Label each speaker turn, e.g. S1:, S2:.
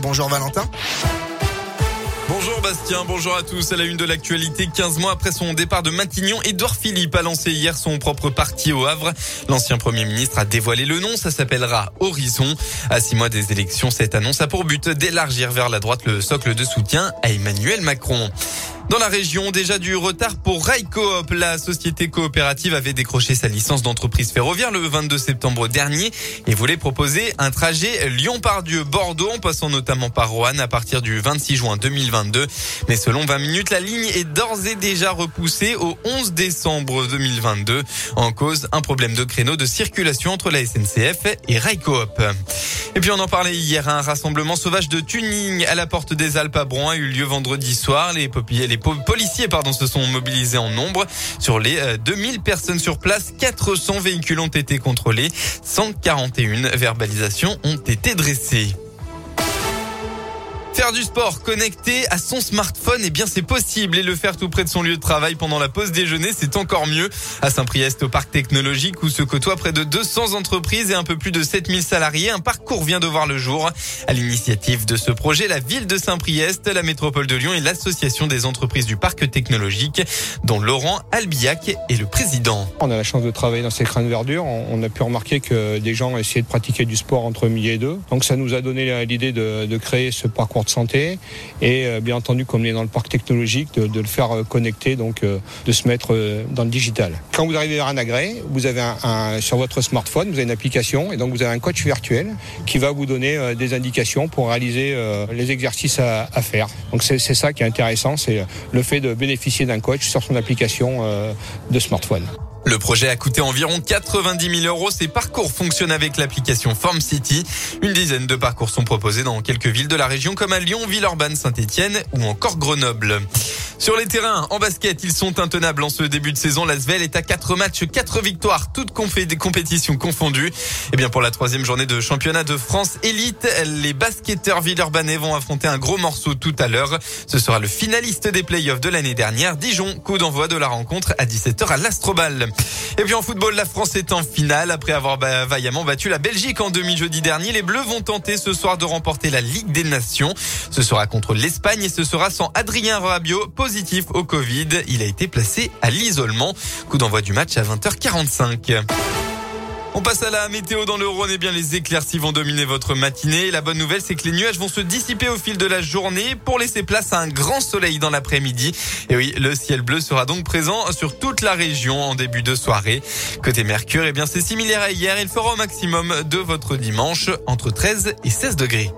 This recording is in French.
S1: Bonjour Valentin.
S2: Bonjour Bastien, bonjour à tous. À la une de l'actualité, 15 mois après son départ de Matignon, Édouard Philippe a lancé hier son propre parti au Havre. L'ancien Premier ministre a dévoilé le nom, ça s'appellera Horizon. À six mois des élections, cette annonce a pour but d'élargir vers la droite le socle de soutien à Emmanuel Macron. Dans la région, déjà du retard pour Railcoop. La société coopérative avait décroché sa licence d'entreprise ferroviaire le 22 septembre dernier et voulait proposer un trajet Lyon-Pardieu-Bordeaux en passant notamment par Roanne à partir du 26 juin 2022. Mais selon 20 minutes, la ligne est d'ores et déjà repoussée au 11 décembre 2022 en cause un problème de créneau de circulation entre la SNCF et Railcoop. Et puis on en parlait hier, un rassemblement sauvage de tuning à la porte des Alpes à Bron a eu lieu vendredi soir. Les, les policiers pardon, se sont mobilisés en nombre. Sur les 2000 euh, personnes sur place, 400 véhicules ont été contrôlés. 141 verbalisations ont été dressées. Faire du sport connecté à son smartphone, eh bien c'est possible et le faire tout près de son lieu de travail pendant la pause déjeuner, c'est encore mieux. À Saint-Priest, au parc technologique où se côtoient près de 200 entreprises et un peu plus de 7000 salariés, un parcours vient de voir le jour. À l'initiative de ce projet, la ville de Saint-Priest, la métropole de Lyon et l'association des entreprises du parc technologique, dont Laurent Albiac est le président.
S3: On a la chance de travailler dans ces crânes verdure. On a pu remarquer que des gens essayaient de pratiquer du sport entre midi et deux. Donc ça nous a donné l'idée de créer ce parcours de santé et euh, bien entendu comme il est dans le parc technologique de, le faire euh, connecter donc euh, de se mettre dans le digital. Quand vous arrivez vers un agrès, vous avez un, sur votre smartphone, vous avez une application et donc vous avez un coach virtuel qui va vous donner des indications pour réaliser les exercices à, à faire. Donc c'est ça qui est intéressant, c'est le fait de bénéficier d'un coach sur son application de smartphone.
S2: Le projet a coûté environ 90 000 euros. Ces parcours fonctionnent avec l'application Form City. Une dizaine de parcours sont proposés dans quelques villes de la région comme à Lyon, Villeurbanne, Saint-Etienne ou encore Grenoble. Sur les terrains, en basket, ils sont intenables en ce début de saison. L'Asvel est à 4 matchs, 4 victoires, toutes des compétitions confondues. Et eh bien pour la troisième journée de championnat de France élite, les basketteurs villeurbanais vont affronter un gros morceau tout à l'heure. Ce sera le finaliste des playoffs de l'année dernière, Dijon. Coup d'envoi de la rencontre à 17h à l'Astrobal. Et puis en football, la France est en finale après avoir vaillamment battu la Belgique en demi-jeudi dernier. Les Bleus vont tenter ce soir de remporter la Ligue des Nations. Ce sera contre l'Espagne et ce sera sans Adrien Rabiot positif au Covid. Il a été placé à l'isolement. Coup d'envoi du match à 20h45. On passe à la météo dans le Rhône. Et eh bien, les éclaircies vont dominer votre matinée. La bonne nouvelle, c'est que les nuages vont se dissiper au fil de la journée pour laisser place à un grand soleil dans l'après-midi. Et oui, le ciel bleu sera donc présent sur toute la région en début de soirée. Côté Mercure, eh bien, c'est similaire à hier. Il fera au maximum de votre dimanche entre 13 et 16 degrés.